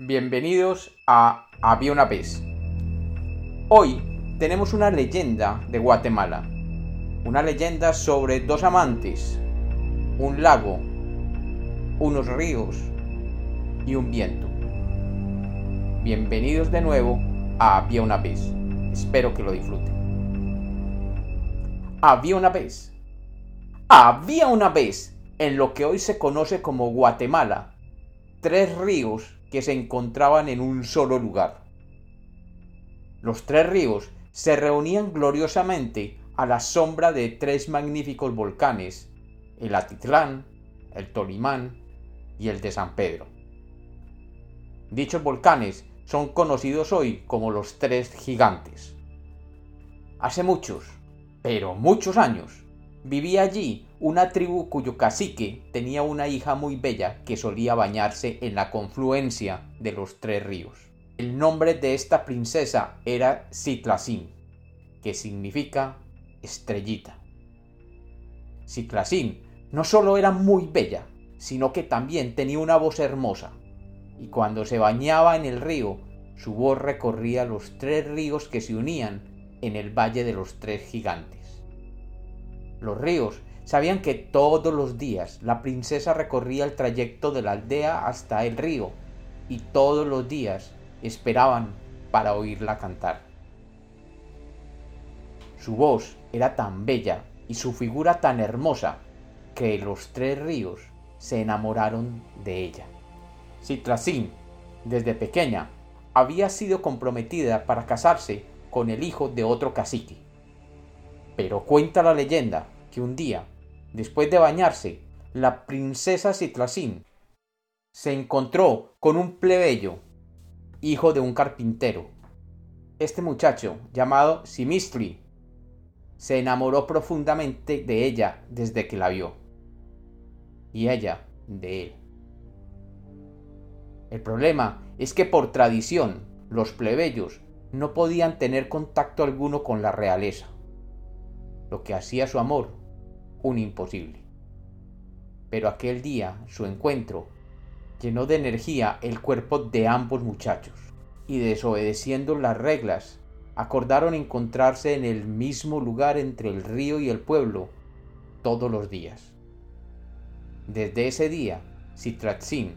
bienvenidos a Había una vez. Hoy tenemos una leyenda de Guatemala, una leyenda sobre dos amantes, un lago, unos ríos y un viento. Bienvenidos de nuevo a Había una vez. Espero que lo disfruten. Había una vez. Había una vez en lo que hoy se conoce como Guatemala, tres ríos que se encontraban en un solo lugar. Los tres ríos se reunían gloriosamente a la sombra de tres magníficos volcanes, el Atitlán, el Tolimán y el de San Pedro. Dichos volcanes son conocidos hoy como los tres gigantes. Hace muchos, pero muchos años, vivía allí una tribu cuyo cacique tenía una hija muy bella que solía bañarse en la confluencia de los tres ríos. El nombre de esta princesa era Citlacín, que significa estrellita. Citlacín no solo era muy bella, sino que también tenía una voz hermosa, y cuando se bañaba en el río, su voz recorría los tres ríos que se unían en el Valle de los Tres Gigantes. Los ríos sabían que todos los días la princesa recorría el trayecto de la aldea hasta el río y todos los días esperaban para oírla cantar. Su voz era tan bella y su figura tan hermosa que los tres ríos se enamoraron de ella. Citracín, desde pequeña, había sido comprometida para casarse con el hijo de otro cacique. Pero cuenta la leyenda que un día Después de bañarse, la princesa Citlacín se encontró con un plebeyo, hijo de un carpintero. Este muchacho, llamado Simistri, se enamoró profundamente de ella desde que la vio, y ella de él. El problema es que por tradición los plebeyos no podían tener contacto alguno con la realeza, lo que hacía su amor un imposible. Pero aquel día su encuentro llenó de energía el cuerpo de ambos muchachos, y desobedeciendo las reglas, acordaron encontrarse en el mismo lugar entre el río y el pueblo todos los días. Desde ese día, Citratzin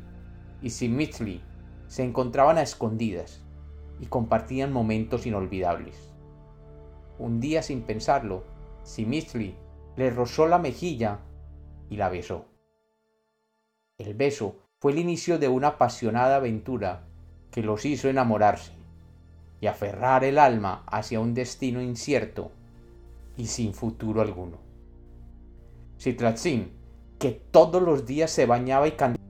y Simitli se encontraban a escondidas y compartían momentos inolvidables. Un día sin pensarlo, Simitli le rozó la mejilla y la besó. El beso fue el inicio de una apasionada aventura que los hizo enamorarse y aferrar el alma hacia un destino incierto y sin futuro alguno. Citratzin, que todos los días se bañaba y cantaba,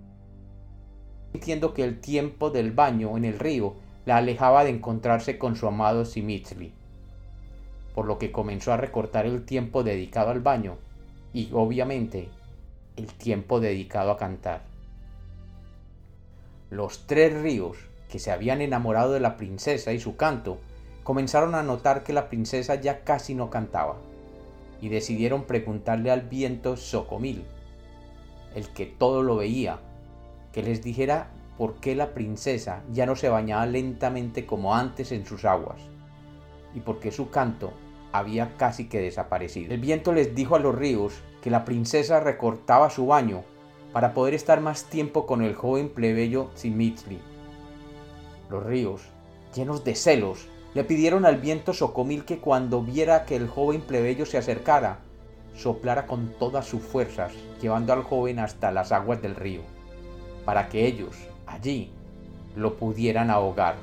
sintiendo que el tiempo del baño en el río la alejaba de encontrarse con su amado Simitli por lo que comenzó a recortar el tiempo dedicado al baño y obviamente el tiempo dedicado a cantar. Los tres ríos que se habían enamorado de la princesa y su canto comenzaron a notar que la princesa ya casi no cantaba y decidieron preguntarle al viento Socomil, el que todo lo veía, que les dijera por qué la princesa ya no se bañaba lentamente como antes en sus aguas y porque su canto había casi que desaparecido. El viento les dijo a los ríos que la princesa recortaba su baño para poder estar más tiempo con el joven plebeyo Simitli. Los ríos, llenos de celos, le pidieron al viento Socomil que cuando viera que el joven plebeyo se acercara, soplara con todas sus fuerzas, llevando al joven hasta las aguas del río, para que ellos, allí, lo pudieran ahogar.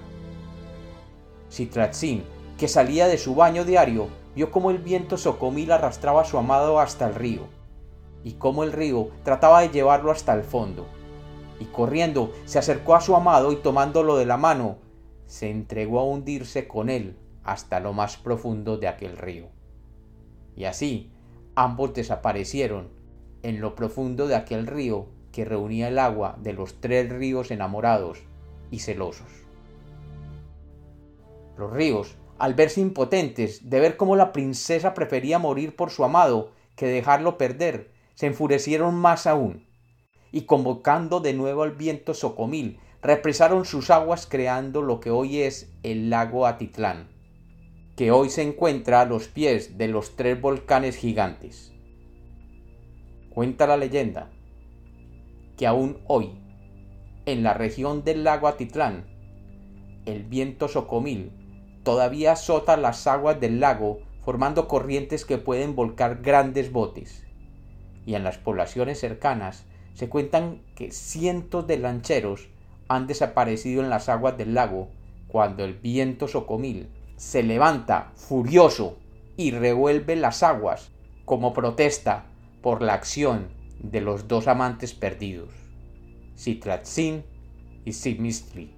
Citratzin que salía de su baño diario, vio cómo el viento socomil arrastraba a su amado hasta el río, y cómo el río trataba de llevarlo hasta el fondo. Y corriendo se acercó a su amado y tomándolo de la mano, se entregó a hundirse con él hasta lo más profundo de aquel río. Y así ambos desaparecieron en lo profundo de aquel río que reunía el agua de los tres ríos enamorados y celosos. Los ríos al verse impotentes de ver cómo la princesa prefería morir por su amado que dejarlo perder, se enfurecieron más aún, y convocando de nuevo al viento Socomil represaron sus aguas creando lo que hoy es el lago Atitlán, que hoy se encuentra a los pies de los tres volcanes gigantes. Cuenta la leyenda que aún hoy, en la región del lago Atitlán, el viento socomil todavía azota las aguas del lago formando corrientes que pueden volcar grandes botes. Y en las poblaciones cercanas se cuentan que cientos de lancheros han desaparecido en las aguas del lago cuando el viento socomil se levanta furioso y revuelve las aguas como protesta por la acción de los dos amantes perdidos, Citlatzin y Simistri.